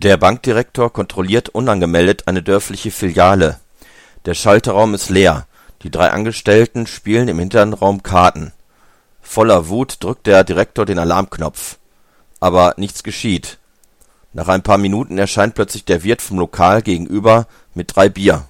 Der Bankdirektor kontrolliert unangemeldet eine dörfliche Filiale. Der Schalterraum ist leer, die drei Angestellten spielen im hinteren Raum Karten. Voller Wut drückt der Direktor den Alarmknopf. Aber nichts geschieht. Nach ein paar Minuten erscheint plötzlich der Wirt vom Lokal gegenüber mit drei Bier